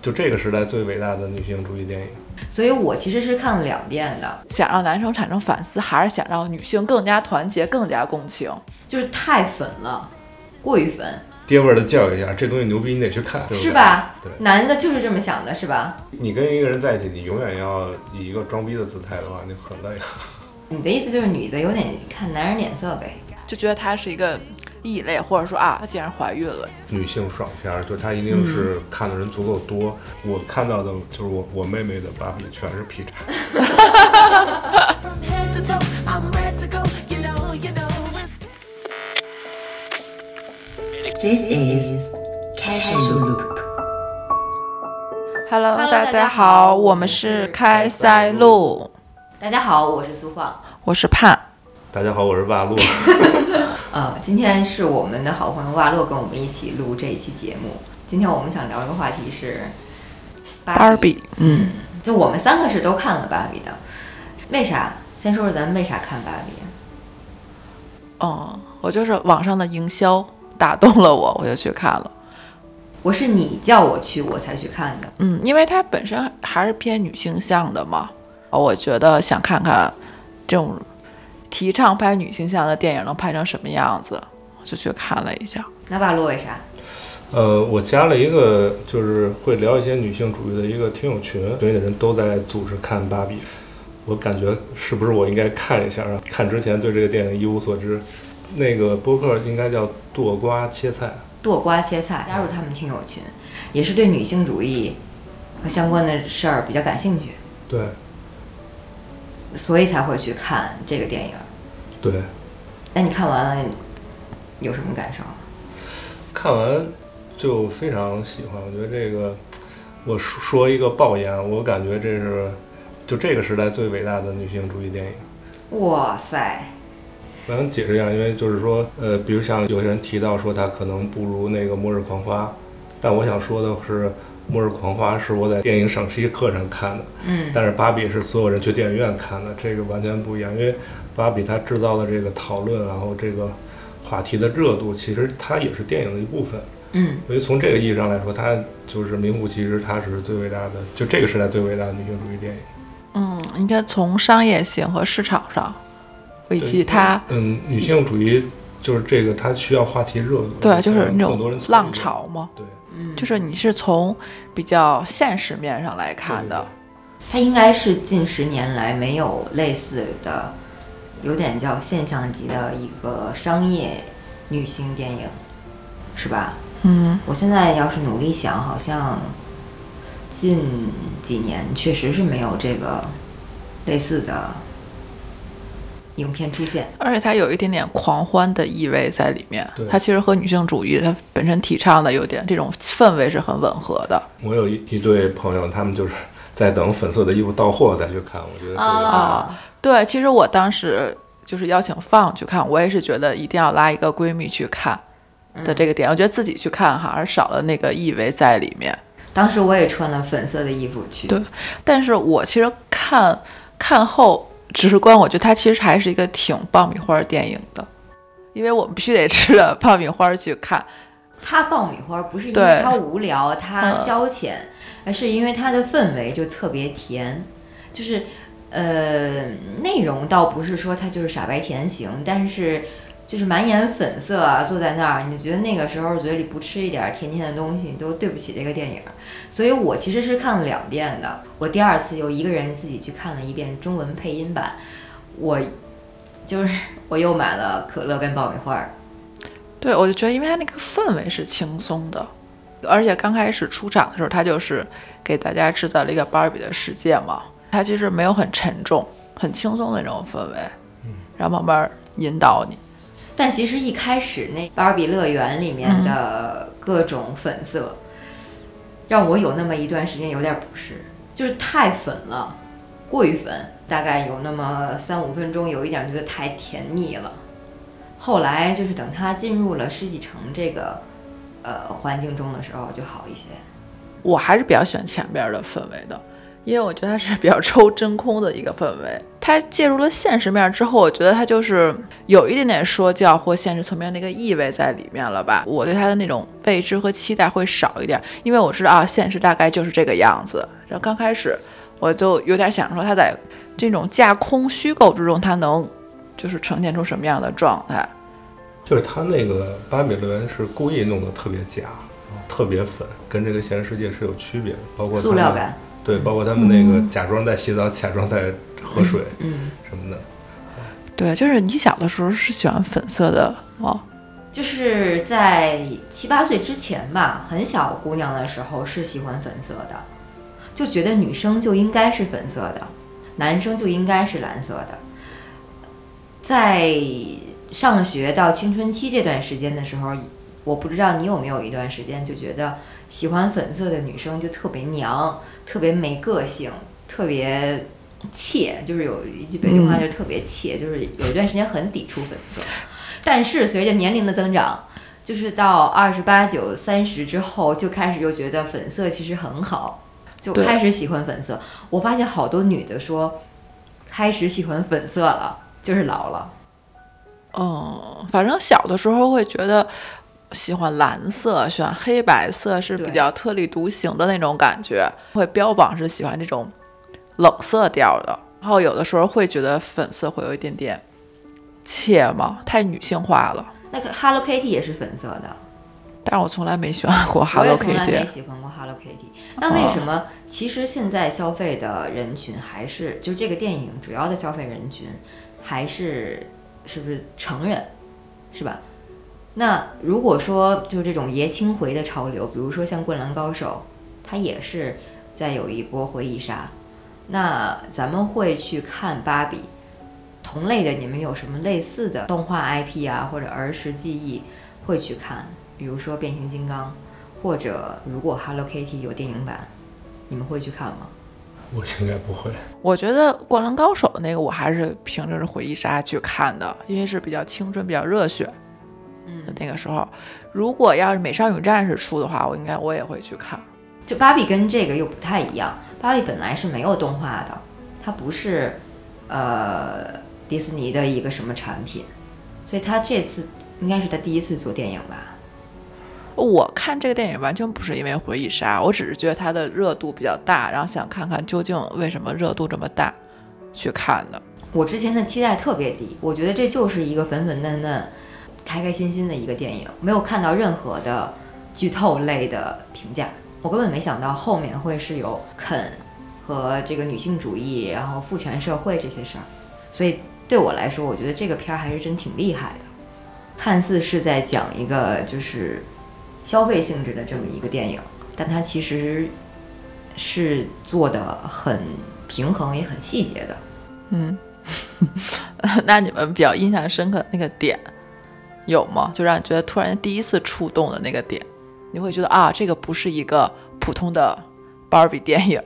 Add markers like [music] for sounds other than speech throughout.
就这个时代最伟大的女性主义电影。所以我其实是看了两遍的，想让男生产生反思，还是想让女性更加团结、更加共情？就是太粉了，过于粉。爹味儿的教育一下，这东西牛逼，你得去看，是吧？对，男的就是这么想的，是吧？你跟一个人在一起，你永远要以一个装逼的姿态的话，你很累。[laughs] 你的意思就是女的有点看男人脸色呗？就觉得他是一个异类，或者说啊，她竟然怀孕了。女性爽片儿，就她一定是看的人足够多。我看到的就是我我妹妹的芭比全是劈柴。From head to toe, I'm ready to go. You know, you know. This is casual loop。Hello，Hello，大大家好，好我们是开塞露，大家好，我是苏晃。我是盼。大家好，我是瓦洛。[laughs] 呃，今天是我们的好朋友瓦洛跟我们一起录这一期节目。今天我们想聊一个话题是芭比，嗯，就我们三个是都看了芭比的，为啥？先说说咱们为啥看芭比？哦，我就是网上的营销打动了我，[laughs] 我就去看了。我是你叫我去，我才去看的。嗯，因为它本身还是偏女性向的嘛，我觉得想看看这种提倡拍女性向的电影能拍成什么样子，我就去看了一下。那瓦洛为啥？呃，我加了一个就是会聊一些女性主义的一个听友群，群里的人都在组织看芭比。我感觉是不是我应该看一下？看之前对这个电影一无所知。那个播客应该叫剁瓜切菜。剁瓜切菜，加入他们听友群，也是对女性主义和相关的事儿比较感兴趣，对所以才会去看这个电影。对，那你看完了有什么感受？看完就非常喜欢。我觉得这个，我说说一个爆言，我感觉这是就这个时代最伟大的女性主义电影。哇塞，我想解释一下，因为就是说，呃，比如像有些人提到说它可能不如那个《末日狂花》，但我想说的是，《末日狂花》是我在电影赏析课上看的，嗯，但是《芭比》是所有人去电影院看的，这个完全不一样。因为《芭比》它制造的这个讨论，然后这个话题的热度，其实它也是电影的一部分。嗯，所以从这个意义上来说，它就是名副其实，它是最伟大的，就这个时代最伟大的女性主义电影。嗯，应该从商业性和市场上，以及它嗯，女性主义就是这个，它需要话题热度，对，就是那种浪潮嘛，对。就是你是从比较现实面上来看的。它应该是近十年来没有类似的，有点叫现象级的一个商业女性电影，是吧？嗯，我现在要是努力想，好像近几年确实是没有这个类似的影片出现。而且它有一点点狂欢的意味在里面对。它其实和女性主义它本身提倡的有点这种氛围是很吻合的。我有一一对朋友，他们就是在等粉色的衣服到货再去看。我觉得这个、啊，对，其实我当时就是邀请放去看，我也是觉得一定要拉一个闺蜜去看的这个点。我觉得自己去看哈，而少了那个意味在里面。当时我也穿了粉色的衣服去。对但是我其实看看后直观，我觉得它其实还是一个挺爆米花电影的，因为我们必须得吃着爆米花去看。它爆米花不是因为它无聊，它消遣，而是因为它的氛围就特别甜，就是呃内容倒不是说它就是傻白甜型，但是就是满眼粉色啊，坐在那儿，你就觉得那个时候嘴里不吃一点儿甜甜的东西，你都对不起这个电影儿。所以我其实是看了两遍的，我第二次又一个人自己去看了一遍中文配音版，我就是我又买了可乐跟爆米花儿。对，我就觉得，因为它那个氛围是轻松的，而且刚开始出场的时候，它就是给大家制造了一个芭比的世界嘛，它其实没有很沉重、很轻松的那种氛围，然后慢慢引导你。但其实一开始那芭比乐园里面的各种粉色，让我有那么一段时间有点不适，就是太粉了，过于粉，大概有那么三五分钟，有一点觉得太甜腻了。后来就是等它进入了世纪城这个呃环境中的时候就好一些。我还是比较喜欢前边的氛围的，因为我觉得它是比较 [laughs] 抽真空的一个氛围。它介入了现实面之后，我觉得它就是有一点点说教或现实层面那个意味在里面了吧。我对它的那种未知和期待会少一点，因为我知道啊，现实大概就是这个样子。然后刚开始我就有点想说，它在这种架空虚构之中，它能就是呈现出什么样的状态？就是他那个巴比乐园是故意弄得特别假，特别粉，跟这个现实世界是有区别的。包括塑料感，对，包括他们那个假装在洗澡，假装在喝水嗯，什么的。对，就是你小的时候是喜欢粉色的哦，就是在七八岁之前吧，很小姑娘的时候是喜欢粉色的，就觉得女生就应该是粉色的，男生就应该是蓝色的。在上学到青春期这段时间的时候，我不知道你有没有一段时间就觉得喜欢粉色的女生就特别娘，特别没个性，特别怯，就是有一句北京话就是特别怯，就是有一段时间很抵触粉色。但是随着年龄的增长，就是到二十八九、三十之后，就开始又觉得粉色其实很好，就开始喜欢粉色。我发现好多女的说，开始喜欢粉色了，就是老了。嗯，反正小的时候会觉得喜欢蓝色、喜欢黑白色是比较特立独行的那种感觉，会标榜是喜欢这种冷色调的。然后有的时候会觉得粉色会有一点点怯嘛，太女性化了。那个 Hello Kitty 也是粉色的，但是我从来没喜欢过 Hello 也从来没 Kitty。喜欢过 Hello Kitty。那为什么？其实现在消费的人群还是，就这个电影主要的消费人群还是是不是成人，是吧？那如果说就这种爷青回的潮流，比如说像《灌篮高手》，它也是在有一波回忆杀。那咱们会去看芭比，同类的你们有什么类似的动画 IP 啊，或者儿时记忆会去看？比如说变形金刚，或者如果 Hello Kitty 有电影版，你们会去看吗？我应该不会。我觉得《灌篮高手》那个我还是凭着是回忆杀去看的，因为是比较青春、比较热血的嗯，那个时候。如果要是《美少女战士》出的话，我应该我也会去看。就芭比跟这个又不太一样，芭比本来是没有动画的，它不是呃迪士尼的一个什么产品，所以它这次应该是他第一次做电影吧。我看这个电影完全不是因为回忆杀，我只是觉得它的热度比较大，然后想看看究竟为什么热度这么大，去看的。我之前的期待特别低，我觉得这就是一个粉粉嫩嫩、开开心心的一个电影，没有看到任何的剧透类的评价。我根本没想到后面会是有肯和这个女性主义，然后父权社会这些事儿。所以对我来说，我觉得这个片儿还是真挺厉害的。看似是在讲一个就是消费性质的这么一个电影，但它其实是做的很平衡，也很细节的。嗯，[laughs] 那你们比较印象深刻的那个点有吗？就让你觉得突然第一次触动的那个点，你会觉得啊，这个不是一个普通的芭比电影。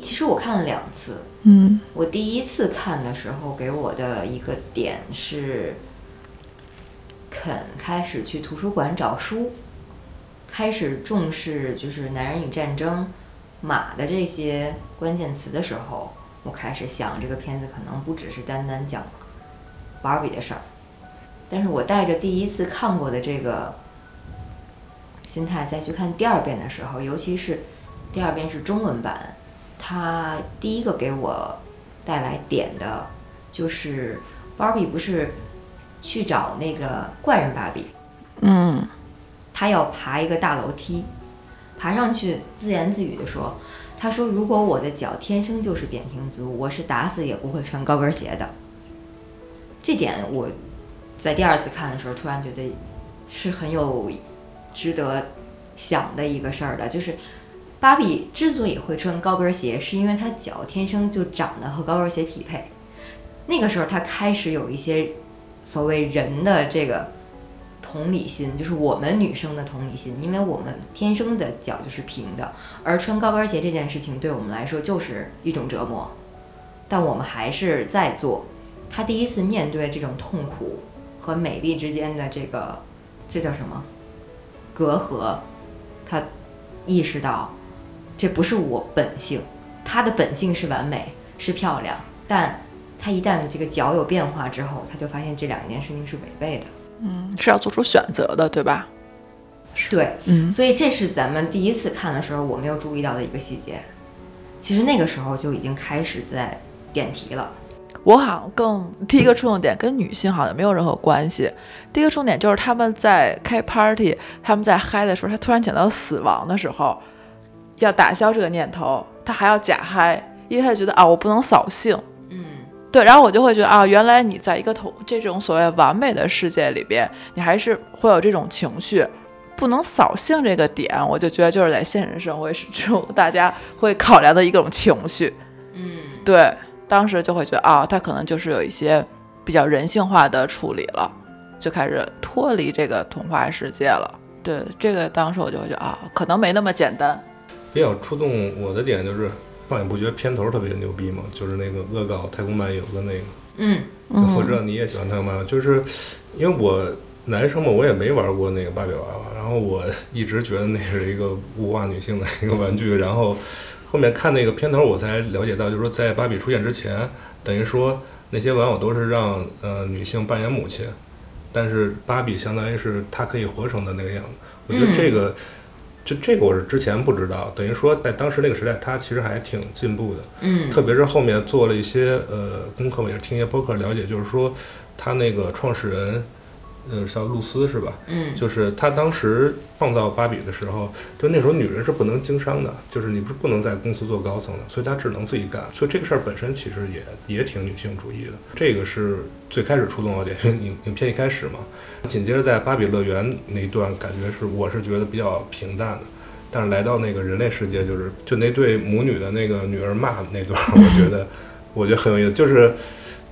其实我看了两次，嗯我第一次看的时候给我的一个点是，肯开始去图书馆找书，开始重视就是男人与战争、马的这些关键词的时候，我开始想这个片子可能不只是单单讲芭比的事儿，但是我带着第一次看过的这个心态再去看第二遍的时候，尤其是第二遍是中文版。它第一个给我带来点的，就是芭比不是去找那个怪人芭比，嗯她要爬一个大楼梯，爬上去自言自语的说：“她说如果我的脚天生就是扁平足，我是打死也不会穿高跟鞋的。”这点我在第二次看的时候，突然觉得是很有值得想的一个事儿的，就是。芭比之所以会穿高跟鞋，是因为她脚天生就长得和高跟鞋匹配。那个时候，她开始有一些所谓人的这个同理心，就是我们女生的同理心，因为我们天生的脚就是平的，而穿高跟鞋这件事情对我们来说就是一种折磨，但我们还是在做。她第一次面对这种痛苦和美丽之间的这个，这叫什么隔阂？他意识到。这不是我本性，他的本性是完美，是漂亮，但他一旦这个脚有变化之后，他就发现这两件事情是违背的。嗯，是要做出选择的，对吧？对，嗯所以这是咱们第一次看的时候我没有注意到的一个细节。其实那个时候就已经开始在点题了。我好像更第一个触动点跟女性好像没有任何关系。第一个重点就是他们在开 party，他们在嗨的时候，他突然讲到死亡的时候，要打消这个念头，他还要假嗨，因为他觉得啊，我不能扫兴。嗯，对，然后我就会觉得啊，原来你在一个同这种所谓完美的世界里边，你还是会有这种情绪，不能扫兴这个点，我就觉得就是在现实生活是这种大家会考量的一种情绪。嗯，对，当时就会觉得啊，他可能就是有一些比较人性化的处理了，就开始脱离这个童话世界了。对，这个当时我就会觉得啊，可能没那么简单。比较触动我的点就是，放你不觉得片头特别牛逼吗？就是那个恶搞太空漫游的那个。嗯，我知道你也喜欢太空漫游，就是因为我男生嘛，我也没玩过那个芭比娃娃，然后我一直觉得那是一个物化女性的一个玩具，然后后面看那个片头，我才了解到，就是说在芭比出现之前，等于说那些玩偶都是让呃女性扮演母亲，但是芭比相当于是她可以活成的那个样子。我觉得这个，就这个我是之前不知道，等于说在当时那个时代，它其实还挺进步的。嗯，特别是后面做了一些呃功课，我也是听一些播客了解，就是说他那个创始人，呃叫露丝是吧？嗯，就是她当时创造芭比的时候，就那时候女人是不能经商的，就是你不是不能在公司做高层的，所以她只能自己干。所以这个事儿本身其实也也挺女性主义的，这个是最开始触动我点，影影片一开始嘛，紧接着在芭比乐园那一段，感觉是我是觉得比较平淡的。但是来到那个人类世界，就是就那对母女的那个女儿骂那段，[laughs] 我觉得我觉得很有意思，就是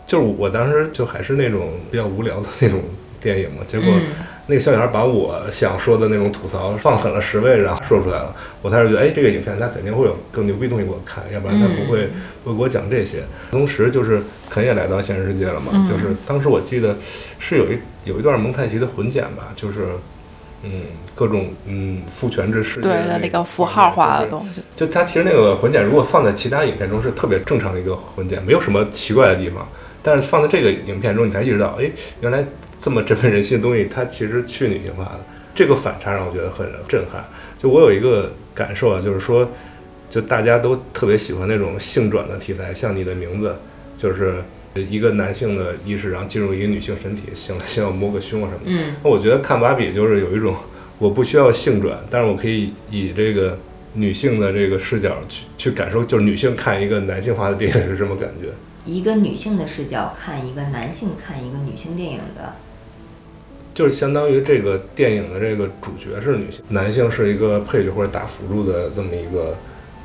就是我当时就还是那种比较无聊的那种电影嘛，结果嗯那个小女孩把我想说的那种吐槽放狠了十倍，然后说出来了，我才是觉得，哎，这个影片它肯定会有更牛逼的东西给我看，要不然它不会、不会给我讲这些。同时就是肯也来到现实世界了嘛，嗯就是当时我记得是有一有一段蒙太奇的混剪吧，就是。嗯，各种嗯父权制世界对的的那个个符号化的西。东西，就它其实那个混剪，如果放在其他影片中是特别正常的一个混剪，没有什么奇怪的地方。但是放在这个影片中，你才意识到，哎，原来这么振奋人心的东西，它其实去女性化的。这个反差让我觉得很震撼。就我有一个感受啊，就是说，就大家都特别喜欢那种性转的题材，像你的名字，就是一个男性的意识，然后进入一个女性身体，醒来先要摸个胸啊什么的。嗯那我觉得看芭比就是有一种，我不需要性转，但是我可以以这个女性的这个视角去去感受，就是女性看一个男性化的电影是什么感觉。一个女性的视角看一个男性看一个女性电影的，就是相当于这个电影的这个主角是女性，男性是一个配角或者打辅助的这么一个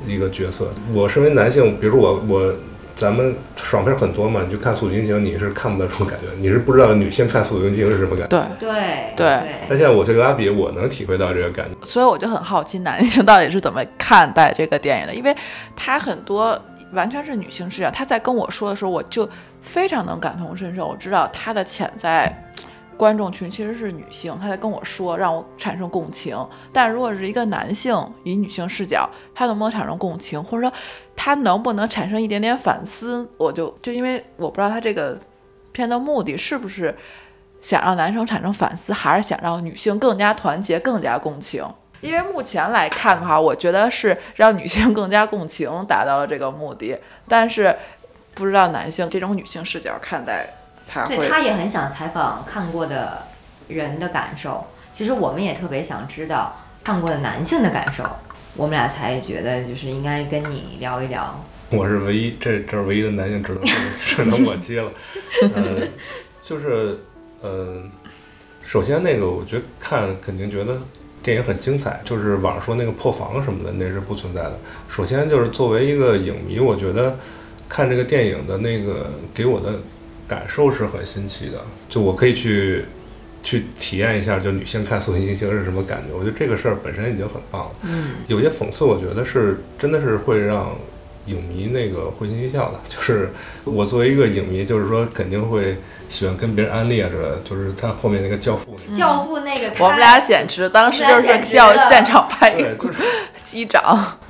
一个角色。我身为男性，比如说我我咱们爽片很多嘛，你就看《速度与激情》，你是看不到这种感觉，你是不知道女性看《速度与激情》是什么感觉。对。对对但现在我这个阿比，我能体会到这个感觉。所以我就很好奇男性到底是怎么看待这个电影的，因为他很多完全是女性视角。他在跟我说的时候，我就非常能感同身受，我知道他的潜在观众群其实是女性，他在跟我说，让我产生共情。但如果是一个男性以女性视角，他能不能产生共情，或者说他能不能产生一点点反思，我就就因为我不知道他这个片的目的是不是。想让男生产生反思，还是想让女性更加团结、更加共情？因为目前来看的话，我觉得是让女性更加共情达到了这个目的，但是不知道男性这种女性视角看待他对他也很想采访看过的人的感受。其实我们也特别想知道看过的男性的感受，我们俩才觉得就是应该跟你聊一聊。[laughs] 我是唯一，这这是唯一的男性，只能只能我接了。呃，就是呃，首先那个，我觉得看肯定觉得电影很精彩，就是网上说那个破防什么的，那是不存在的。首先就是作为一个影迷，我觉得看这个电影的那个给我的感受是很新奇的，就我可以去。去体验一下，就女性看《速度与激情》是什么感觉？我觉得这个事儿本身已经很棒了。嗯，有些讽刺，我觉得是真的是会让影迷那个会心一笑的。就是我作为一个影迷，就是说肯定会喜欢跟别人安利啊，这就是他后面那个教父那个。教父那个，我们俩简直当时就是俩简直了要现场拍一对，个就是 [laughs] 击掌。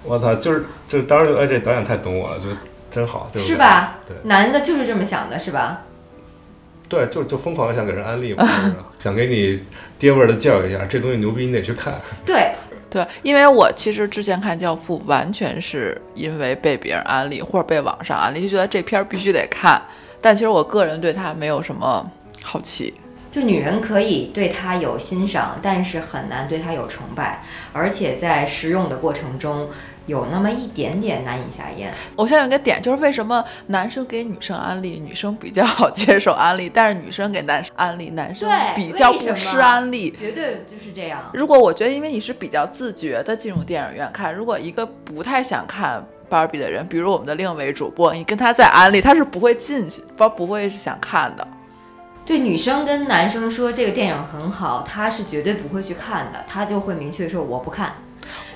我操，就是就当时就哎，这导演太懂我了，就真好，对不对？是？吧？对男的就是这么想的，是吧？对，就就疯狂的想给人安利嘛，就是 [laughs] 想给你爹味儿的教育一下，这东西牛逼，你得去看。对，对，因为我其实之前看《教父》，完全是因为被别人安利或者被网上安利，就觉得这片儿必须得看。但其实我个人对它没有什么好奇。就女人可以对他有欣赏，但是很难对他有崇拜，而且在使用的过程中有那么一点点难以下咽。我现在有一个点，就是为什么男生给女生安利，女生比较好接受安利，但是女生给男生安利，男生比较不吃安利。绝对就是这样。如果我觉得，因为你是比较自觉的进入电影院看，如果一个不太想看芭比的人，比如我们的另一位主播，你跟他在安利，他是不会进去，不不会是想看的。对女生跟男生说这个电影很好，他是绝对不会去看的，他就会明确说我不看。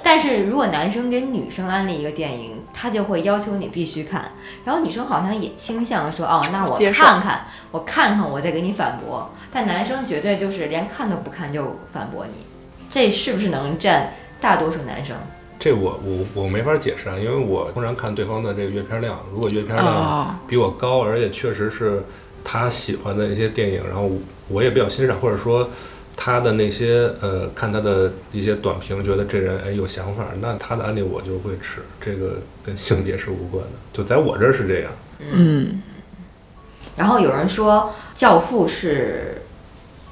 但是如果男生给女生安利一个电影，他就会要求你必须看，然后女生好像也倾向说哦，那我看看，我看看，我再给你反驳。但男生绝对就是连看都不看就反驳你，这是不是能占大多数男生？这我我我没法解释啊，因为我通常看对方的这个阅片量，如果阅片量啊比我高，而且确实是他喜欢的一些电影，然后我也比较欣赏，或者说他的那些呃，看他的一些短评，觉得这人哎有想法，那他的案例我就会吃，这个跟性别是无关的，就在我这儿是这样。嗯，然后有人说《教父》是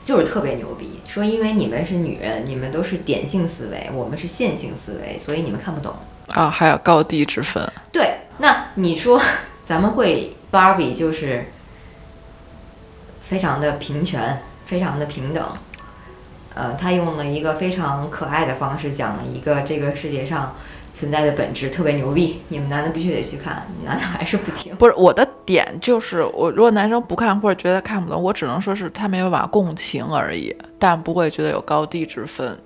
就是特别牛逼，说因为你们是女人，你们都是点性思维，我们是线性思维，所以你们看不懂。啊，还有高低之分。对，那你说咱们会芭比就是非常的平权，非常的平等。呃，他用了一个非常可爱的方式讲了一个这个世界上存在的本质，特别牛逼。你们男的必须得去看，男的还是不听。不是我的点就是，我如果男生不看或者觉得看不懂，我只能说是他没有办法共情而已，但不会觉得有高低之分。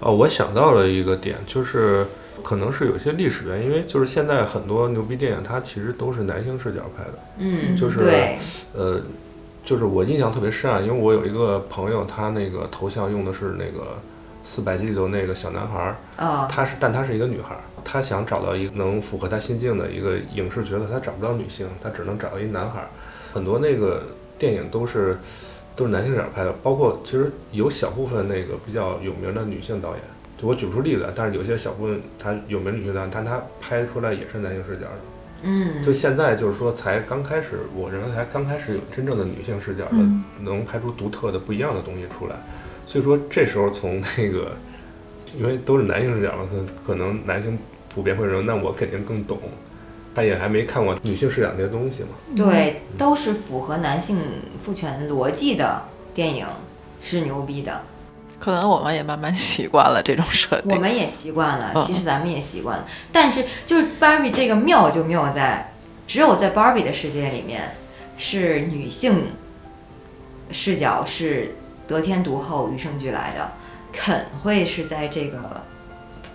哦，我想到了一个点，就是可能是有些历史原因，因为就是现在很多牛逼电影，它其实都是男性视角拍的。嗯，就是对，呃，就是我印象特别深啊，因为我有一个朋友，他那个头像用的是那个四百集里头那个小男孩儿，哦，他是，但他是一个女孩儿，他想找到一个能符合他心境的一个影视角色，他找不到女性，他只能找到一男孩儿。很多那个电影都是都是男性视角拍的，包括其实有小部分那个比较有名的女性导演，就我举不出例子来，但是有些小部分他有名女性导演，但他拍出来也是男性视角的。嗯，就现在就是说，才刚开始，我认为才刚开始有真正的女性视角的，嗯能拍出独特的不一样的东西出来。所以说这时候从那个，因为都是男性视角嘛，可可能男性普遍会认为，那我肯定更懂。他也还没看过女性视角那些东西嘛。对，都是符合男性父权逻辑的电影是牛逼的。可能我们也慢慢习惯了这种设定。我们也习惯了，嗯其实咱们也习惯了。但是就是芭比这个妙就妙在，只有在芭比的世界里面，是女性视角是得天独厚、与生俱来的。肯会是在这个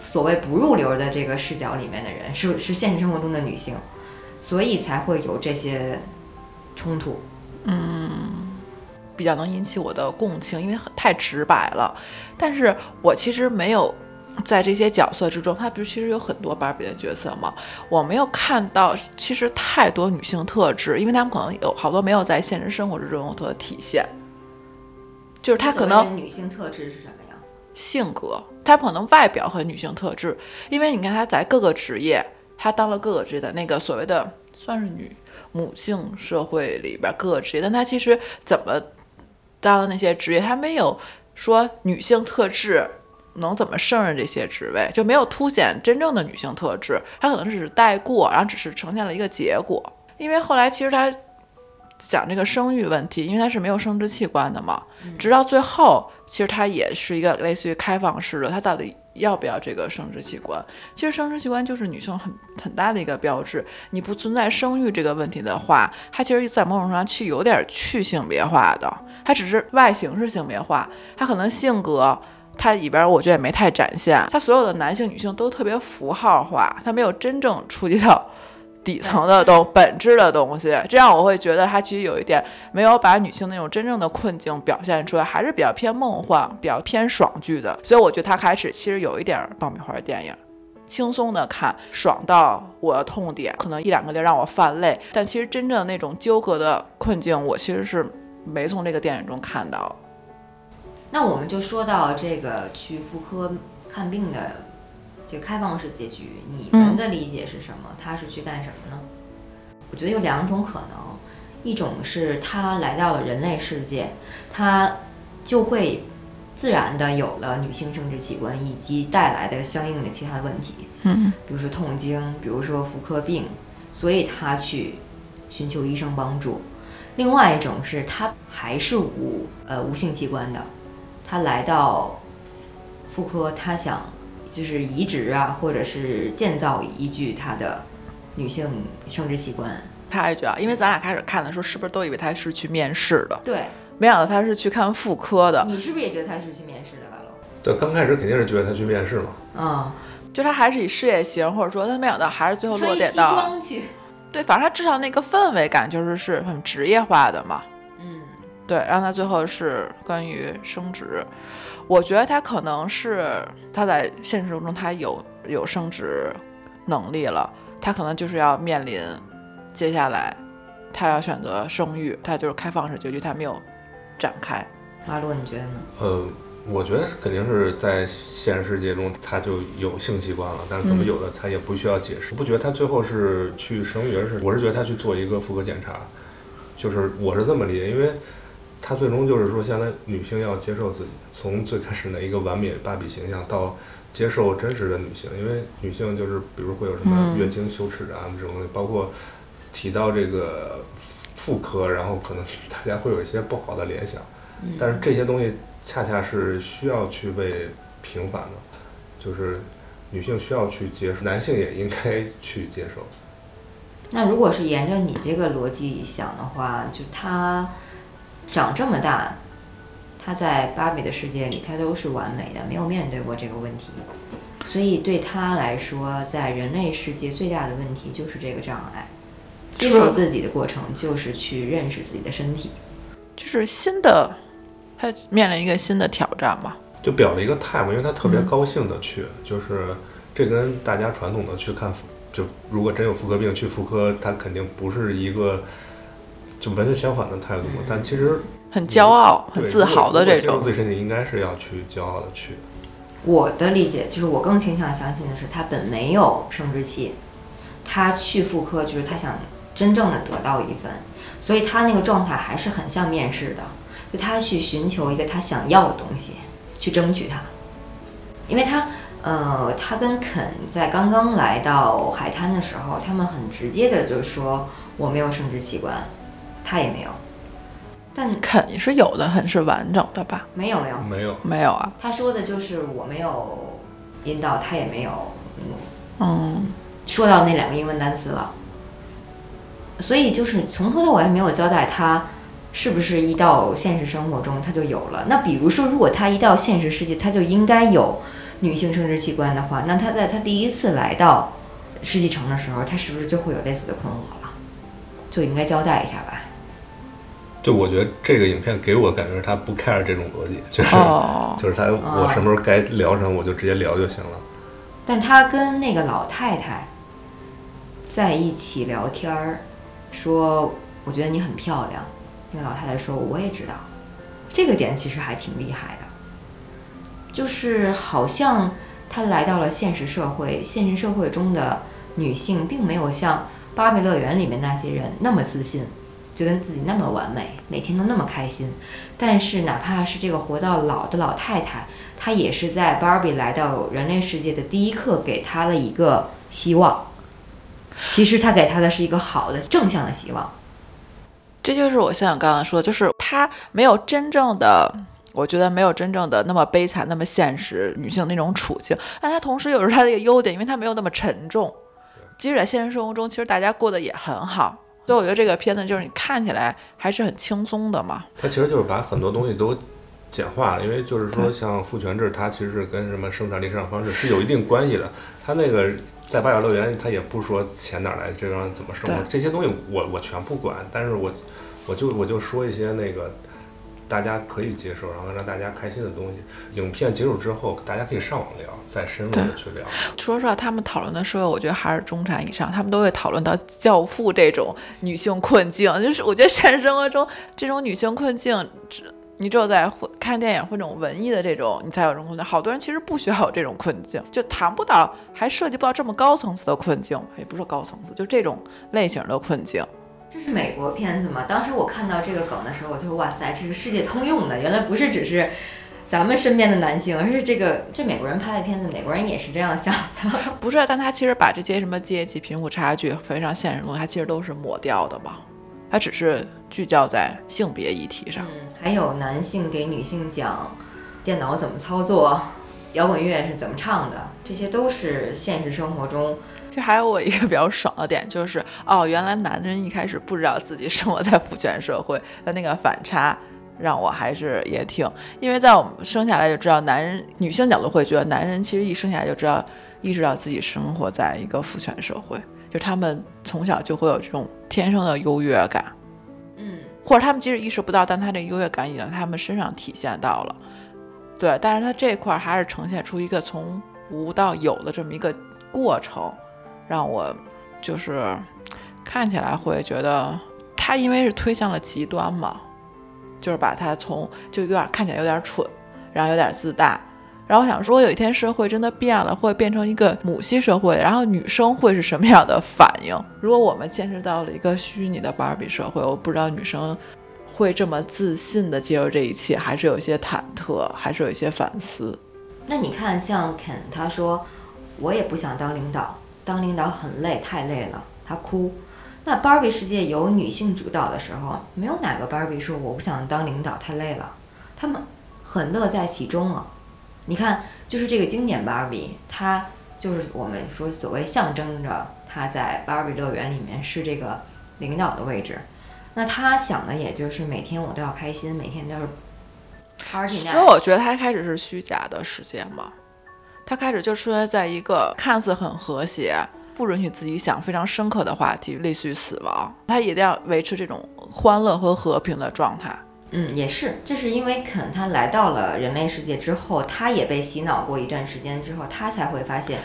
所谓不入流的这个视角里面的人，是是现实生活中的女性，所以才会有这些冲突。比较能引起我的共情，因为很太直白了。但是我其实没有在这些角色之中，他不是其实有很多芭比的角色吗？我没有看到其实太多女性特质，因为他们可能有好多没有在现实生活之中有所体现。就是她可能女性特质是什么呀？性格，她可能外表和女性特质，因为你看她在各个职业，她当了各个职业的那个所谓的算是女母性社会里边各个职业，但她其实怎么当的那些职业，他没有说女性特质能怎么胜任这些职位，就没有凸显真正的女性特质，他可能只是带过，然后只是呈现了一个结果。因为后来其实他讲这个生育问题，因为他是没有生殖器官的嘛，直到最后，其实他也是一个类似于开放式的，他到底要不要这个生殖器官？其实生殖器官就是女性很很大的一个标志。你不存在生育这个问题的话，它其实在某种程度上去有点去性别化的，它只是外形是性别化，它可能性格。它里边我觉得也没太展现，它所有的男性、女性都特别符号化，它没有真正触及到底层的东本质的东西，这样我会觉得它其实有一点没有把女性那种真正的困境表现出来，还是比较偏梦幻、比较偏爽剧的。所以我觉得它开始其实有一点爆米花电影。轻松的看，爽到我的痛点，可能一两个就让我犯泪。但其实真正那种纠葛的困境，我其实是没从这个电影中看到。那我们就说到这个去妇科看病的这个开放式结局，你们的理解是什么？他是去干什么呢？我觉得有两种可能，一种是他来到了人类世界，他就会自然的有了女性生殖器官以及带来的相应的其他的问题，嗯比如说痛经，比如说妇科病，所以他去寻求医生帮助。另外一种是他还是无呃无性器官的，他来到妇科，他想就是移植啊，或者是建造一具他的女性生殖器官。插一句啊，因为咱俩开始看的时候，是不是都以为他是去面试的？对没想到他是去看妇科的，你是不是也觉得他是去面试的，白龙？对，刚开始肯定是觉得他去面试嘛，嗯，就他还是以事业型，或者说他没想到还是最后落穿西点到装去，对，反正他至少那个氛围感就是是很职业化的嘛。嗯，对，然后他最后是关于生殖，我觉得他可能是他在现实中他有有生殖能力了，他可能就是要面临接下来他要选择生育，他就是开放式结局，他没有展开。阿洛，你觉得呢？呃，我觉得肯定是在现实世界中他就有性习惯了，但是怎么有的他也不需要解释。不觉得他最后是去生育，而是我是觉得他去做一个妇科检查，就是我是这么理解，因为他最终就是说，现在女性要接受自己，从最开始的一个完美芭比形象到接受真实的女性，因为女性就是比如会有什么嗯月经、羞耻啊这种东西，包括提到这个妇科，然后可能 [laughs] 大家会有一些不好的联想。但是这些东西恰恰是需要去被平反的，就是女性需要去接受，男性也应该去接受。那如果是沿着你这个逻辑想的话，就他长这么大，他在芭比的世界里，他都是完美的，没有面对过这个问题，所以对他来说，在人类世界最大的问题就是这个障碍。接受自己的过程就是去认识自己的身体。就是新的，他面临一个新的挑战嘛。就表了一个态嘛，因为他特别嗯高兴的去，就是这跟大家传统的去看妇，就如果真有妇科病去妇科，他肯定不是一个就完全相反的态度嘛。但其实很骄傲、很自豪的这种如果接受自。己身体应该是要去骄傲的去。我的理解就是，我更倾向相信的是，他本没有生殖器，他去妇科就是他想真正的得到一份，所以他那个状态还是很像面试的，就他去寻求一个他想要的东西，去争取它，因为他。呃，他跟肯在刚刚来到海滩的时候，他们很直接的就说我没有生殖器官，他也没有，但肯是有的，很是完整的吧？没有没有，没有，没有啊，他说的就是我没有阴道，他也没有嗯嗯，说到那两个英文单词了，所以就是从头到尾没有交代他是不是一到现实生活中他就有了。那比如说，如果他一到现实世界他就应该有女性生殖器官的话，那他在他第一次来到世纪城的时候，他是不是就会有类似的困惑了？就应该交代一下吧。就我觉得这个影片给我感觉是他不 care 这种逻辑，就是、哦，[laughs] 就是他我什么时候该聊什么我就直接聊就行了。但他跟那个老太太在一起聊天儿，说我觉得你很漂亮。那个老太太说我也知道，这个点其实还挺厉害的，就是好像他来到了现实社会，现实社会中的女性并没有像芭比乐园里面那些人那么自信，觉得自己那么完美，每天都那么开心。但是哪怕是这个活到老的老太太，她也是在 Barbie 来到人类世界的第一刻给她了一个希望。其实她给她的是一个好的正向的希望。这就是我像刚刚说的，就是她没有真正的，我觉得没有真正的那么悲惨、那么现实女性那种处境，但她同时又是她的一个优点，因为她没有那么沉重。即使在现实生活中，其实大家过得也很好，所以我觉得这个片子就是你看起来还是很轻松的嘛。它其实就是把很多东西都简化了，因为就是说像父权制，它其实是跟什么生产力、生产方式是有一定关系的。它那个在八角乐园，它也不说钱哪儿来，这个人怎么生活，这些东西我我全不管，但是我我就我就说一些那个大家可以接受，然后让大家开心的东西。影片结束之后，大家可以上网聊，再深入的去聊。说实话，他们讨论的社会，我觉得还是中产以上，他们都会讨论到教父这种女性困境。[laughs] 就是我觉得现实生活中这种女性困境，只你只有在会看电影或者这种文艺的这种，你才有这种困境。好多人其实不需要有这种困境，就谈不到，还涉及不到这么高层次的困境，也不是高层次，就这种类型的困境。这是美国片子嘛？当时我看到这个梗的时候，我就哇塞，这是世界通用的，原来不是只是咱们身边的男性，而是这个这美国人拍的片子，美国人也是这样想的。[laughs] 不是，但他其实把这些什么阶级、贫富差距非常现实东西，他其实都是抹掉的嘛。他只是聚焦在性别议题上。嗯，还有男性给女性讲电脑怎么操作，摇滚乐是怎么唱的，这些都是现实生活中。这还有我一个比较爽的点，就是哦，原来男人一开始不知道自己生活在父权社会的那个反差，让我还是也挺，因为在我们生下来就知道，男人女性角度会觉得男人其实一生下来就知道意识到自己生活在一个父权社会，就他们从小就会有这种天生的优越感，嗯，或者他们即使意识不到，但他这个优越感已经在他们身上体现到了。对，但是他这块儿还是呈现出一个从无到有的这么一个过程，让我就是看起来会觉得他因为是推向了极端嘛，就是把他从就有点看起来有点蠢，然后有点自大。然后我想说，有一天社会真的变了，会变成一个母系社会，然后女生会是什么样的反应？如果我们见识到了一个虚拟的芭比社会，我不知道女生会这么自信的接受这一切，还是有一些忐忑，还是有一些反思。那你看，像肯他说，我也不想当领导，当领导很累，太累了，他哭。那芭比世界由女性主导的时候，没有哪个芭比说我不想当领导，太累了，他们很乐在其中啊。你看，就是这个经典芭比，她就是我们说所谓象征着她在芭比乐园里面是这个领导的位置。那她想的也就是每天我都要开心，每天都是 party 所以。我觉得他开始是虚假的世界嘛，他开始就出现在一个看似很和谐、不允许自己想非常深刻的话题，类似于死亡，他一定要维持这种欢乐和和平的状态。嗯，也是，这是因为肯他来到了人类世界之后，他也被洗脑过一段时间之后，他才会发现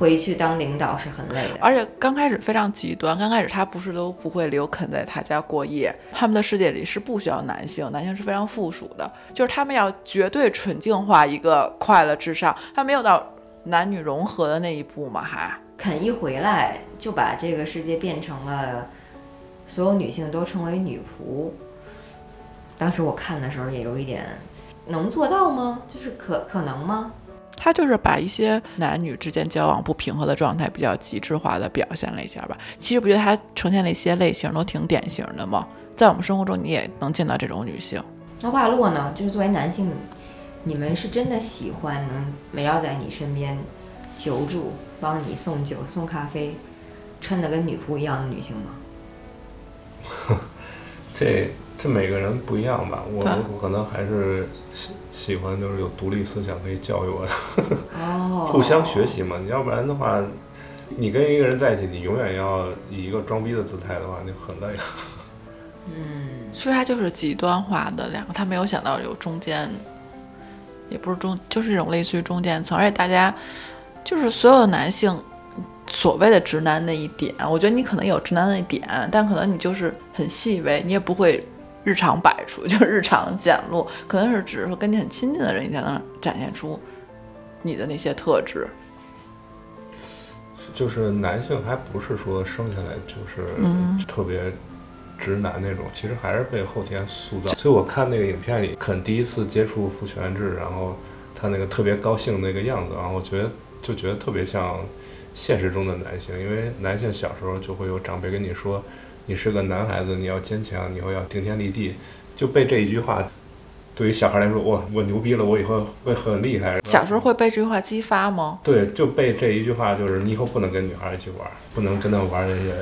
回去当领导是很累的。而且刚开始非常极端，刚开始他不是都不会留肯在他家过夜，他们的世界里是不需要男性，男性是非常附属的，就是他们要绝对纯净化一个快乐至上，他没有到男女融合的那一步嘛，还。肯一回来就把这个世界变成了所有女性都称为女仆。当时我看的时候也有一点，能做到吗？就是可可能吗？他就是把一些男女之间交往不平和的状态比较极致化的表现了一下吧。其实不觉得他呈现了一些类型都挺典型的吗？在我们生活中你也能见到这种女性。那瓦洛呢？就是作为男性，你们是真的喜欢能围绕在你身边求助、帮你送酒、送咖啡，穿得跟女仆一样的女性吗？这 [laughs] 这每个人不一样吧，我我可能还是喜喜欢就是有独立思想可以教育我的，哦，[laughs] 互相学习嘛。你要不然的话，你跟一个人在一起，你永远要以一个装逼的姿态的话，那很累。[laughs] 嗯，所以他就是极端化的两个，他没有想到有中间，也不是中，就是这种类似于中间层，而且大家就是所有男性所谓的直男那一点，我觉得你可能有直男那一点，但可能你就是很细微，你也不会日常摆出，[laughs] 就是日常显露，可能是只是说跟你很亲近的人，你才能展现出你的那些特质。就是男性还不是说生下来就是嗯特别直男那种，其实还是被后天塑造。所以我看那个影片里，肯第一次接触父权制，然后他那个特别高兴那个样子，然后我觉得就觉得特别像现实中的男性，因为男性小时候就会有长辈跟你说，你是个男孩子，你要坚强，你以后要顶天立地，就被这一句话。对于小孩来说，哇，我牛逼了，我以后会很厉害。小时候会被这句话激发吗？对，就被这一句话，就是你以后不能跟女孩一起玩，不能跟她玩那些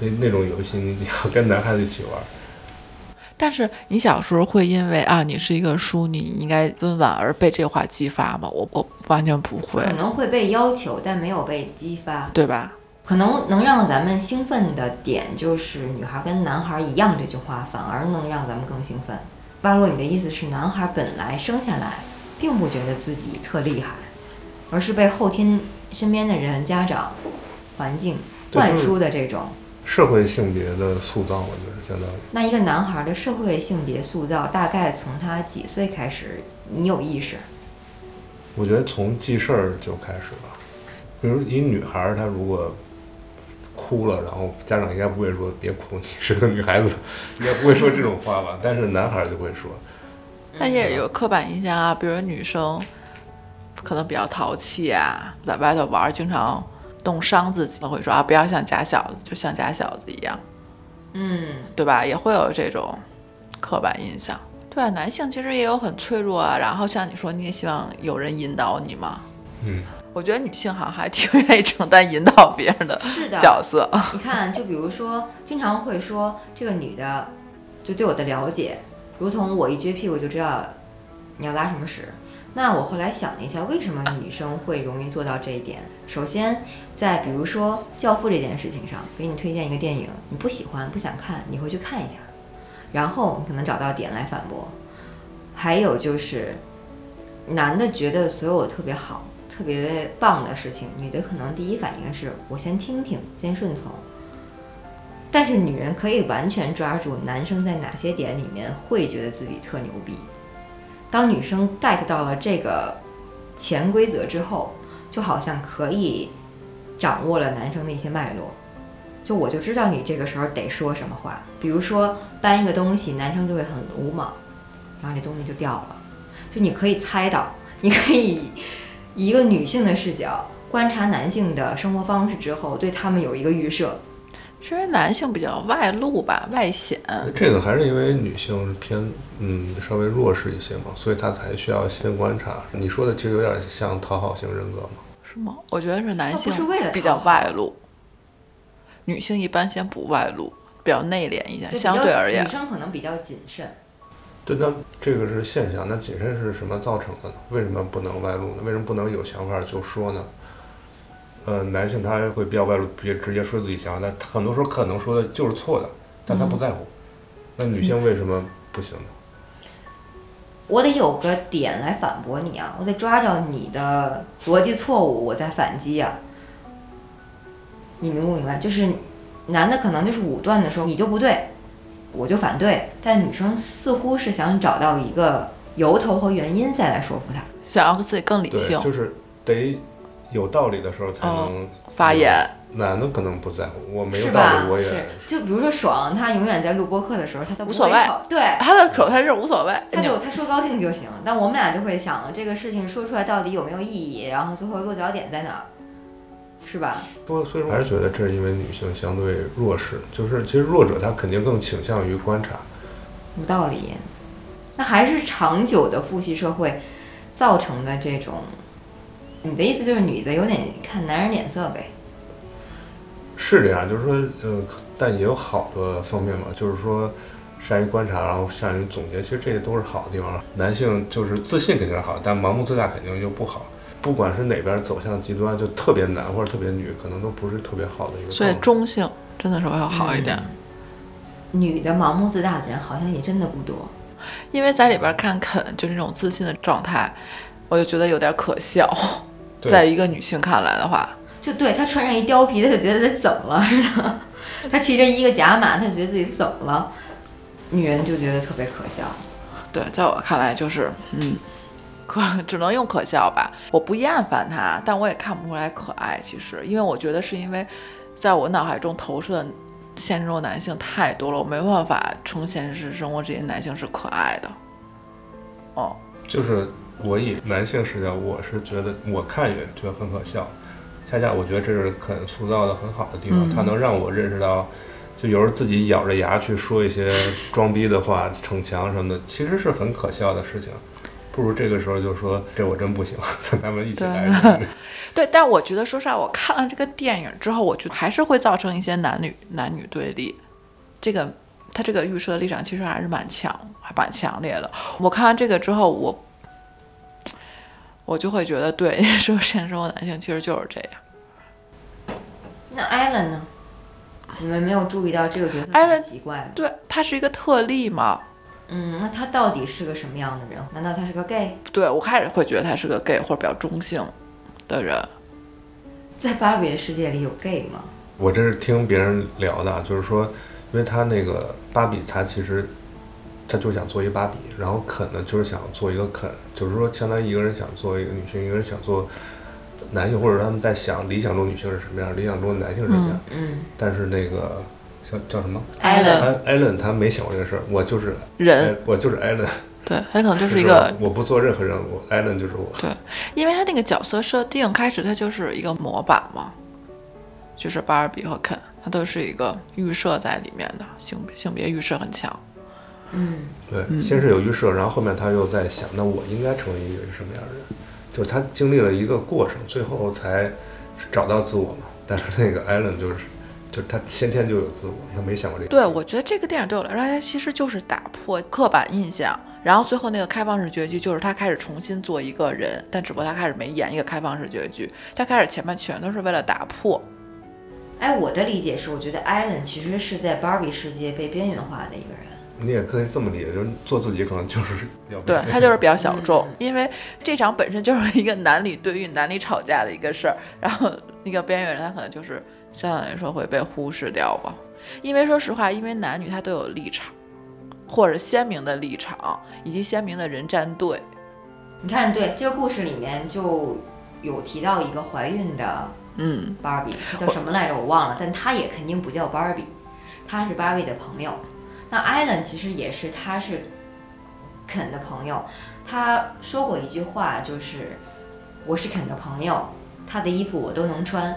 那那种游戏，你你要跟男孩子一起玩。但是你小时候会因为啊，你是一个淑女，你应该温婉而被这话激发吗？我我完全不会可，能会被要求，但没有被激发。对吧？可能能让咱们兴奋的点就是女孩跟男孩一样这句话，反而能让咱们更兴奋。巴洛，你的意思是男孩本来生下来并不觉得自己特厉害，而是被后天身边的人、家长、环境灌输的这种。社会性别的塑造，我觉得相当于那一个男孩的社会性别塑造，大概从他几岁开始，你有意识？我觉得从记事儿就开始了。比如一女孩儿，她如果哭了，然后家长应该不会说别哭，你是个女孩子，[laughs] 应该不会说这种话吧？但是男孩儿就会说，那也有刻板印象啊，比如女生可能比较淘气啊，在外头玩经常冻伤自己，会说啊不要像假小子，就像假小子一样，嗯，对吧？也会有这种刻板印象。对啊，男性其实也有很脆弱啊。然后像你说，你也希望有人引导你嘛。嗯，我觉得女性好像还挺愿意承担引导别人的。角色。你看，就比如说，经常会说这个女的，就对我的了解，如同我一撅屁股就知道你要拉什么屎。那我后来想了一下，为什么女生会容易做到这一点？首先，在比如说《教父》这件事情上，给你推荐一个电影，你不喜欢、不想看，你回去看一下，然后你可能找到点来反驳。还有就是，男的觉得所有特别好、特别棒的事情，女的可能第一反应是我先听听，先顺从。但是女人可以完全抓住男生在哪些点里面会觉得自己特牛逼。当女生 get 到了这个潜规则之后，就好像可以掌握了男生的一些脉络。就我就知道你这个时候得说什么话，比如说搬一个东西，男生就会很鲁莽，然后这东西就掉了。就你可以猜到，你可以一个女性的视角观察男性的生活方式之后，对他们有一个预设。是因为男性比较外露吧，外显。这个还是因为女性是偏嗯稍微弱势一些嘛，所以她才需要先观察。你说的其实有点像讨好型人格嘛。是吗？我觉得是男性是为了比较外露，女性一般先不外露，比较内敛一点，相对而言女。生可能比较谨慎。对，那这个是现象，那谨慎是什么造成的呢？为什么不能外露呢？为什么不能有想法就说呢？呃，男性他会比较外露，别直接说自己想法，但他很多时候可能说的就是错的，但他不在乎。那女性为什么不行呢？我得有个点来反驳你啊，我得抓着你的逻辑错误，我再反击啊。你明不明白？就是男的可能就是武断的说你就不对，我就反对，但女生似乎是想找到一个由头和原因再来说服他。想要自己更理性，就是得有道理的时候才能发言。男的可能不在乎，我没有道理，我也是，就比如说爽，他永远在录播客的时候，他都无所谓对，他的口才是无所谓，他就他说高兴就行。但我们俩就会想，这个事情说出来到底有没有意义，然后最后落脚点在哪儿，是吧？不，所以说还是觉得这是因为女性相对弱势，就是其实弱者她肯定更倾向于观察。有道理。那还是长久的父系社会造成的这种，你的意思就是女的有点看男人脸色呗？是这样，就是说，呃，但也有好的方面嘛，就是说，善于观察，然后善于总结，其实这些都是好的地方。男性就是自信肯定是好，但盲目自大肯定就不好。不管是哪边走向极端，就特别男或者特别女，可能都不是特别好的一个。所以中性真的是会要好一点。女的盲目自大的人好像也真的不多。因为在里边看肯就是那种自信的状态，我就觉得有点可笑。在一个女性看来的话，就对她穿上一貂皮，她就觉得她怎么了似的；[laughs] 她骑着一个假马，她就觉得自己怎么了。女人就觉得特别可笑。对，在我看来就是，嗯，可 [laughs] 只能用可笑吧。我不厌烦他，但我也看不出来可爱。其实，因为我觉得是因为在我脑海中投射的现实中的男性太多了，我没办法从现实生活这些男性是可爱的。哦，就是我以男性视角，我是觉得我看也觉得很可笑。恰恰我觉得这是肯塑造的很好的地方，嗯它能让我认识到，就有时候自己咬着牙去说一些装逼的话、逞强什么的，其实是很可笑的事情。不如这个时候就说这我真不行，[laughs] 咱们一起来。[laughs] 对，但我觉得说实话，我看了这个电影之后，我觉得还是会造成一些男女男女对立。这个他这个预设的立场其实还是蛮强，还蛮强烈的。我看完这个之后，我我就会觉得，对，[laughs] 说现实生活男性其实就是这样。那艾伦呢？你们没有注意到这个角色艾伦很奇怪吗？对，他是一个特例嘛。嗯，那他到底是个什么样的人？难道他是个 gay？对我开始会觉得他是个 gay 或者比较中性的人。在芭比的世界里有 gay 吗？我这是听别人聊的，就是说，因为他那个芭比，他其实他就想做一芭比，然后肯呢就是想做一个肯，就是说，相当于一个人想做一个女性，一个人想做男性，或者他们在想理想中女性是什么样，理想中的男性是什么样。嗯但是那个叫叫什么艾伦，Allen，艾艾伦，他没想过这个事儿，我就是人，我就是艾伦，对他可能就就是一个，我不做任何任务，艾伦就是我。对因为他那个角色设定开始他就是一个模板嘛，就是芭比和肯，他都是一个预设在里面的性别性别预设很强。嗯，对，先是有预设，然后后面他又在想，那我应该成为一个什么样的人？就是他经历了一个过程，最后才找到自我嘛。但是那个艾伦就是，就是他先天就有自我，他没想过这个。对，我觉得这个电影对我来说，它其实就是打破刻板印象，然后最后那个开放式结局就是他开始重新做一个人，但只不过他开始没演一个开放式结局，他开始前面全都是为了打破。哎，我的理解是，我觉得艾伦其实是在芭比世界被边缘化的一个人。你也可以这么理解，就是做自己可能就是要被对 [laughs] 他就是比较小众嗯，因为这场本身就是一个男女对运、男女吵架的一个事儿，然后那个边缘人他可能就是相对来说会被忽视掉吧。因为说实话，因为男女他都有立场，或者鲜明的立场，以及鲜明的人站队。你看，对这个故事里面就有提到一个怀孕的嗯，芭比，她叫什么来着？我忘了，但她也肯定不叫芭比，她是芭比的朋友。那艾伦其实也是，他是肯的朋友。他说过一句话，就是我是肯的朋友，他的衣服我都能穿。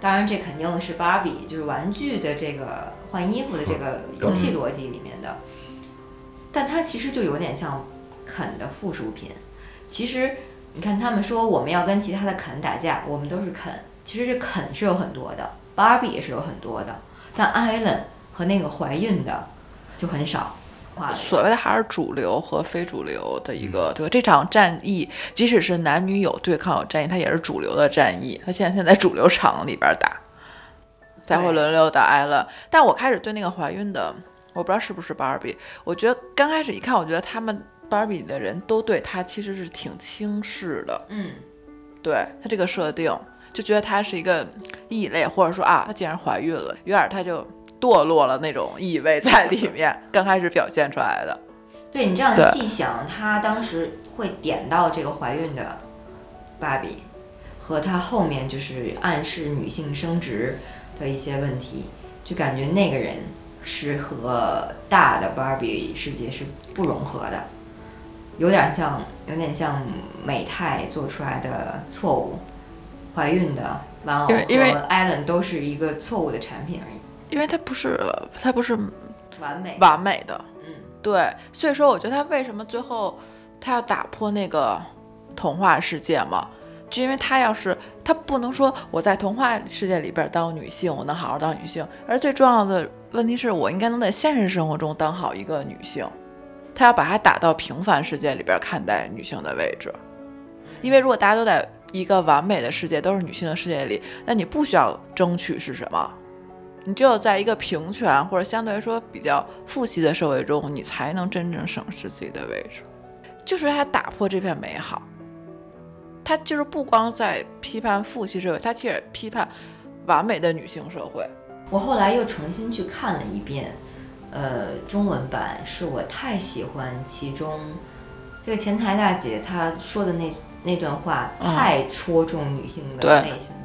当然，这肯定是芭比就是玩具的这个换衣服的这个游戏逻辑里面的，但它其实就有点像肯的附属品。其实你看，他们说我们要跟其他的肯打架，我们都是肯。其实这肯是有很多的，芭比也是有很多的，但艾伦和那个怀孕的就很少。话所谓的还是主流和非主流的一个，对吧？这场战役，即使是男女有对抗有战役，它也是主流的战役。它现在现在主流场里边打，才会轮流打艾伦。但我开始对那个怀孕的，我不知道是不是芭比，我觉得刚开始一看，我觉得他们芭比的人都对她其实是挺轻视的，嗯，对她这个设定，就觉得她是一个异类，或者说啊，她竟然怀孕了，有点她就堕落了那种意味在里面，[laughs] 刚开始表现出来的。对你这样细想，他当时会点到这个怀孕的芭比，和他后面就是暗示女性生殖的一些问题，就感觉那个人是和大的芭比世界是不融合的，有点像，有点像美泰做出来的错误，怀孕的玩偶和艾伦都是一个错误的产品而已，因为它不是它不是完美，完美的，嗯，对，所以说我觉得他为什么最后他要打破那个童话世界嘛，就因为他要是他不能说我在童话世界里边当女性，我能好好当女性，而最重要的问题是我应该能在现实生活中当好一个女性，他要把它打到平凡世界里边看待女性的位置，因为如果大家都在一个完美的世界，都是女性的世界里，那你不需要争取是什么。你只有在一个平权或者相对来说比较父系的社会中，你才能真正审视自己的位置。就是他打破这片美好，他就是不光在批判父系社会，他其实也批判完美的女性社会。我后来又重新去看了一遍，呃，中文版是我太喜欢其中这个前台大姐她说的那那段话嗯太戳中女性的内心了，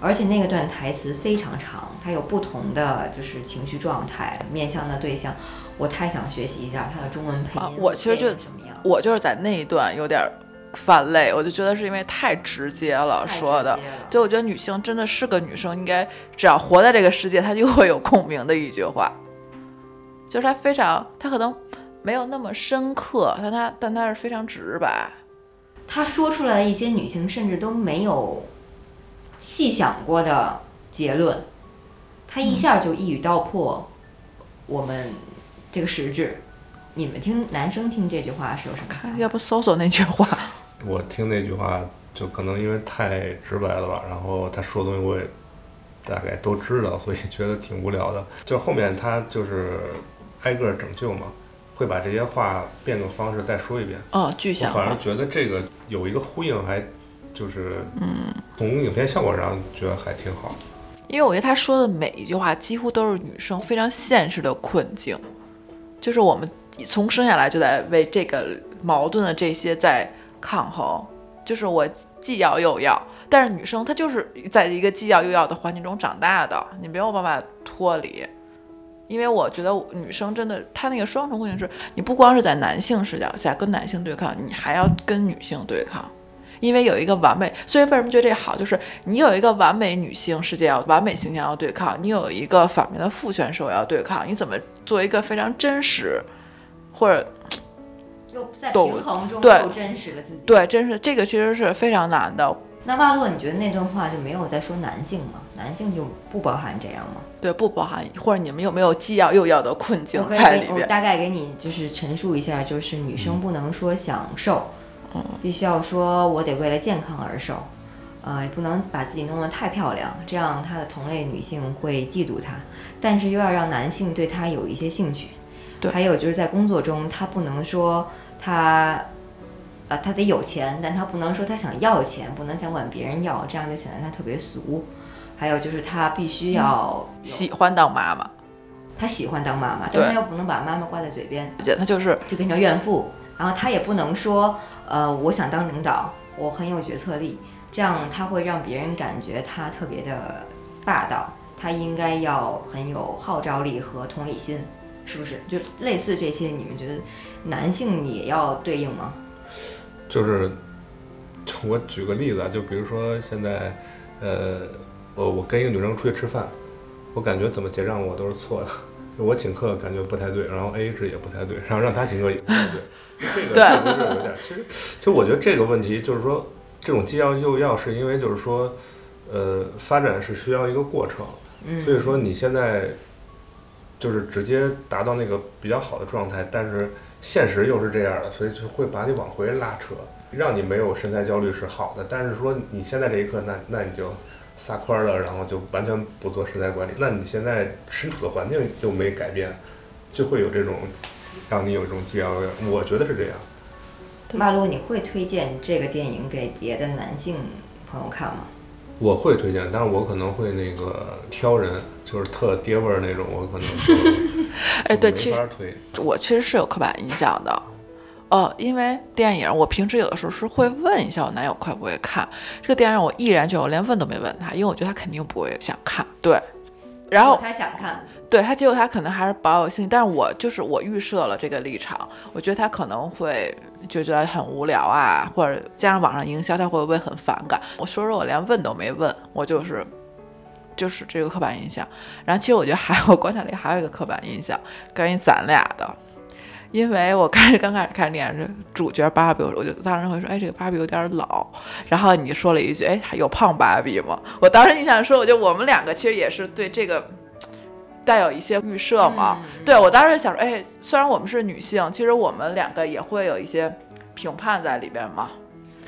而且那个段台词非常长，它有不同的就是情绪状态面向的对象，我太想学习一下它的中文配音、啊我其实就我就是在那一段有点犯累，我就觉得是因为太直接了说的就我觉得女性真的是个女生，应该只要活在这个世界，她就会有共鸣的一句话，就是她非常，她可能没有那么深刻，但她但她是非常直白。她说出来的一些女性甚至都没有细想过的结论，他一下就一语道破我们这个实质。你们听男生听这句话是有什么？要不搜搜那句话，[laughs] 我听那句话，就可能因为太直白了吧，然后他说的东西我也大概都知道，所以觉得挺无聊的。就后面他就是挨个拯救嘛，会把这些话变个方式再说一遍。哦，具我象化，反而觉得这个有一个呼应，还就是嗯，从影片效果上觉得还挺好。因为我觉得他说的每一句话几乎都是女生非常现实的困境，就是我们从生下来就在为这个矛盾的这些在抗衡，就是我既要又要，但是女生她就是在一个既要又要的环境中长大的，你没有办法脱离。因为我觉得女生真的，她那个双重困境是，你不光是在男性视角下跟男性对抗，你还要跟女性对抗。因为有一个完美，所以为什么觉得这好，就是你有一个完美女性世界要完美形象要对抗，你有一个反面的父权社会要对抗，你怎么做一个非常真实，或者又在平衡中对又真实的自己。对真实，这个其实是非常难的。那瓦洛，你觉得那段话就没有在说男性吗？男性就不包含这样吗？对，不包含或者你们有没有既要又要的困境在里面我？大概给你就是陈述一下，就是女生不能说享受，嗯必须要说我得为了健康而瘦，呃，也不能把自己弄得太漂亮，这样她的同类女性会嫉妒她，但是又要让男性对她有一些兴趣。对还有就是在工作中，她不能说她。呃，她得有钱，但她不能说她想要钱，不能想管别人要，这样就显得她特别俗。还有就是她必须要有喜欢当妈妈，她喜欢当妈妈，但她又不能把妈妈挂在嘴边，她就是就变成怨妇。然后她也不能说，呃，我想当领导，我很有决策力，这样他会让别人感觉他特别的霸道。他应该要很有号召力和同理心，是不是？就类似这些，你们觉得男性也要对应吗？就是我举个例子啊，就比如说现在，呃，我我跟一个女生出去吃饭，我感觉怎么结账我都是错的，就我请客感觉不太对，然后 A 制也不太对，然后让他请客也不太对，[laughs] 这个对确实是有点。其实，其实我觉得这个问题就是说，这种既要又要，是因为就是说，呃，发展是需要一个过程，嗯，所以说你现在就是直接达到那个比较好的状态，但是现实又是这样的，所以就会把你往回拉扯，让你没有身材焦虑是好的。但是说你现在这一刻，那那你就撒欢儿了，然后就完全不做身材管理，那你现在身处的环境又没改变，就会有这种让你有这种既要又要，我觉得是这样。马洛，你会推荐这个电影给别的男性朋友看吗？我会推荐，但是我可能会那个挑人，就是特爹味儿那种，我可能就 [laughs] 哎，对，其实。我其实是有刻板印象的。哦，因为电影，我平时有的时候是会问一下我男友会不会看这个电影，我毅然决然，我连问都没问他，因为我觉得他肯定不会想看。对，然后他想看，对他，结果他可能还是保有兴趣，但是我就是我预设了这个立场，我觉得他可能会就觉得很无聊啊，或者加上网上营销，他会不会很反感？我说说，我连问都没问，我就是就是这个刻板印象。然后其实我觉得还有 [laughs] 我观察里还有一个刻板印象，关于咱俩的。因为我开始 [laughs] 刚开始看电影，主角芭比，我就当时会说，哎，这个芭比有点老。然后你说了一句，哎，还有胖芭比吗？我当时印象说，我就我们两个其实也是对这个带有一些预设嘛。对我当时想说，哎，虽然我们是女性，其实我们两个也会有一些评判在里边嘛。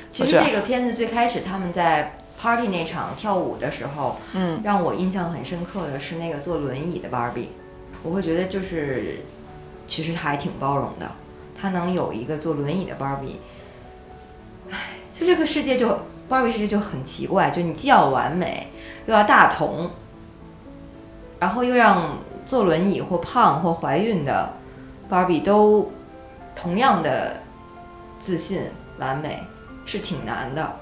其实这个片子最开始他们在 party 那场跳舞的时候，嗯，让我印象很深刻的是那个坐轮椅的 Barbie，我会觉得就是其实他还挺包容的，他能有一个坐轮椅的 Barbie，唉，就这个世界就 Barbie 世界就很奇怪，就你既要完美，又要大同，然后又让坐轮椅或胖或怀孕的 Barbie 都同样的自信完美，是挺难的。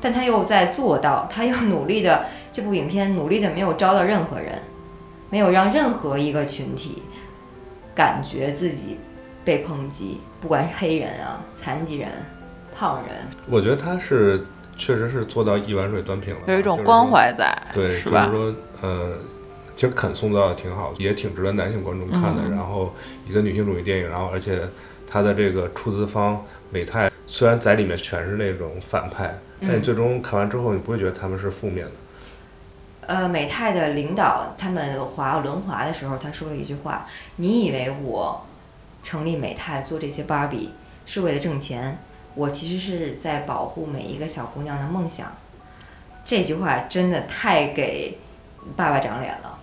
但他又在做到，他又努力的，这部影片努力的没有招到任何人，没有让任何一个群体感觉自己被抨击，不管是黑人啊、残疾人、胖人，我觉得他是确实是做到一碗水端平了，有一种关怀在，对，是吧就是？说，呃，其实肯塑造的挺好，也挺值得男性观众看的。嗯然后一个女性主义电影，然后而且他的这个出资方美泰虽然在里面全是那种反派，但你嗯最终看完之后，你不会觉得他们是负面的。呃，美泰的领导他们滑轮滑的时候，他说了一句话：“你以为我成立美泰做这些芭比是为了挣钱？我其实是在保护每一个小姑娘的梦想。”这句话真的太给爸爸长脸了，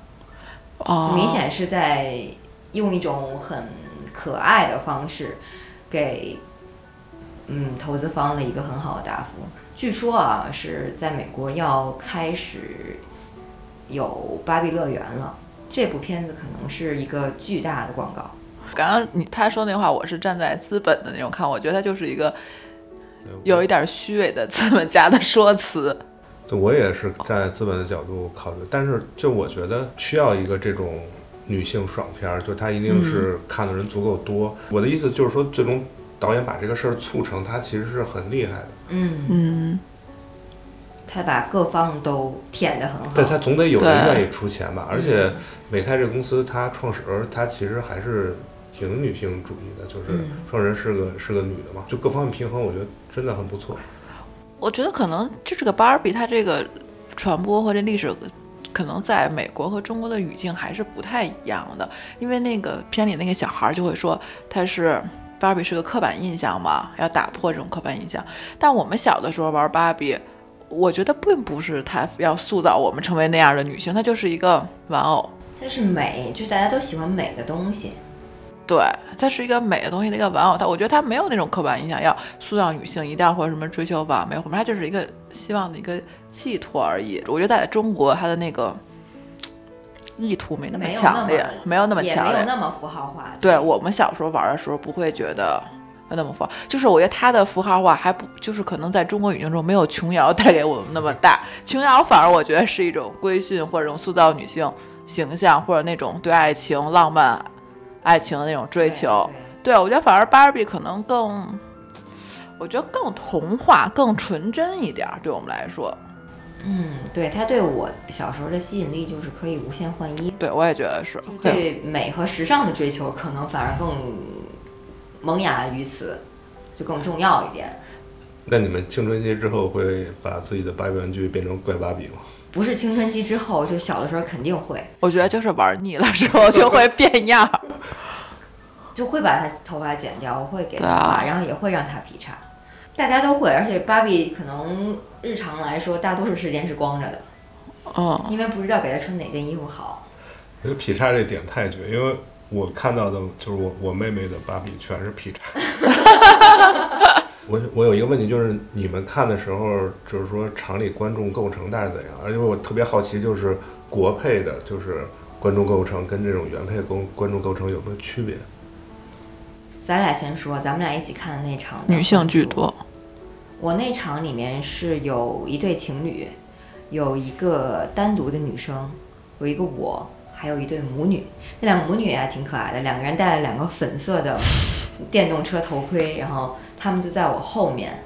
明显是在用一种很可爱的方式，给嗯投资方了一个很好的答复。据说啊，是在美国要开始有芭比乐园了。这部片子可能是一个巨大的广告。刚刚你他说那话，我是站在资本的那种看，我觉得他就是一个有一点虚伪的资本家的说辞。对，我也是站在资本的角度考虑，但是就我觉得需要一个这种女性爽片儿，就它一定是看的人足够多。我的意思就是说，最终导演把这个事儿促成，他其实是很厉害的。嗯，嗯，他把各方都舔得很好。对他总得有人愿意出钱吧？而且美泰这个公司，它创始人他其实还是挺女性主义的，就是嗯创始人是个是个女的嘛，就各方面平衡，我觉得真的很不错。我觉得可能就这个芭比它这个传播或者历史，可能在美国和中国的语境还是不太一样的。因为那个片里那个小孩儿就会说他是芭比是个刻板印象嘛，要打破这种刻板印象。但我们小的时候玩芭比，我觉得并不是他要塑造我们成为那样的女性，她就是一个玩偶。它是美，就是大家都喜欢美的东西。对，它是一个美的东西的一个玩偶，它我觉得它没有那种刻板印象，要塑造女性一定要或者什么追求完美，或者它就是一个希望的一个寄托而已。我觉得在中国，它的那个意图没那么强烈，没有那么强烈。没有那么符号化。对我们小时候玩的时候，不会觉得那么符号，就是我觉得它的符号化还不就是可能在中国语境中没有琼瑶带给我们那么大。[laughs] 琼瑶反而我觉得是一种规训或者塑造女性形象，或者那种对爱情、浪漫爱情的那种追求。对对，我觉得反而芭比可能更，我觉得更童话、更纯真一点儿，对我们来说。嗯，对，它对我小时候的吸引力就是可以无限换衣，对，我也觉得是。对美和时尚的追求可能反而更萌芽于此，就更重要一点。那你们青春期之后会把自己的芭比玩具变成怪芭比吗？不是青春期之后，就小的时候肯定会，我觉得就是玩腻了之后就会变样儿。[laughs] 就会把他头发剪掉，我会给它对啊，然后也会让他劈叉，大家都会，而且芭比可能日常来说大多数时间是光着的，哦，因为不知道给他穿哪件衣服好。我觉得劈叉这点太绝，因为我看到的就是我我妹妹的芭比全是劈叉。[laughs] 我我有一个问题，就是你们看的时候，就是说场里观众构成大概怎样？而且我特别好奇，就是国配的，就是观众构成跟这种原配观观众构成有没有区别？咱俩先说，咱们俩一起看的那场女性居多。我那场里面是有一对情侣，有一个单独的女生，有一个我，还有一对母女。那两个母女也还挺可爱的，两个人戴了两个粉色的电动车头盔，然后他们就在我后面。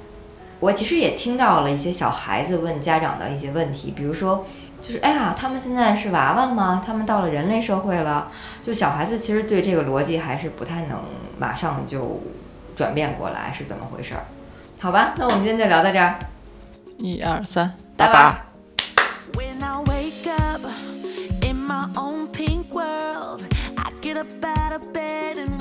我其实也听到了一些小孩子问家长的一些问题，比如说，就是哎呀，他们现在是娃娃吗？他们到了人类社会了？就小孩子其实对这个逻辑还是不太能马上就转变过来，是怎么回事儿？好吧，那我们今天就聊到这儿，一二三，拜打靶。[laughs] up out of bed and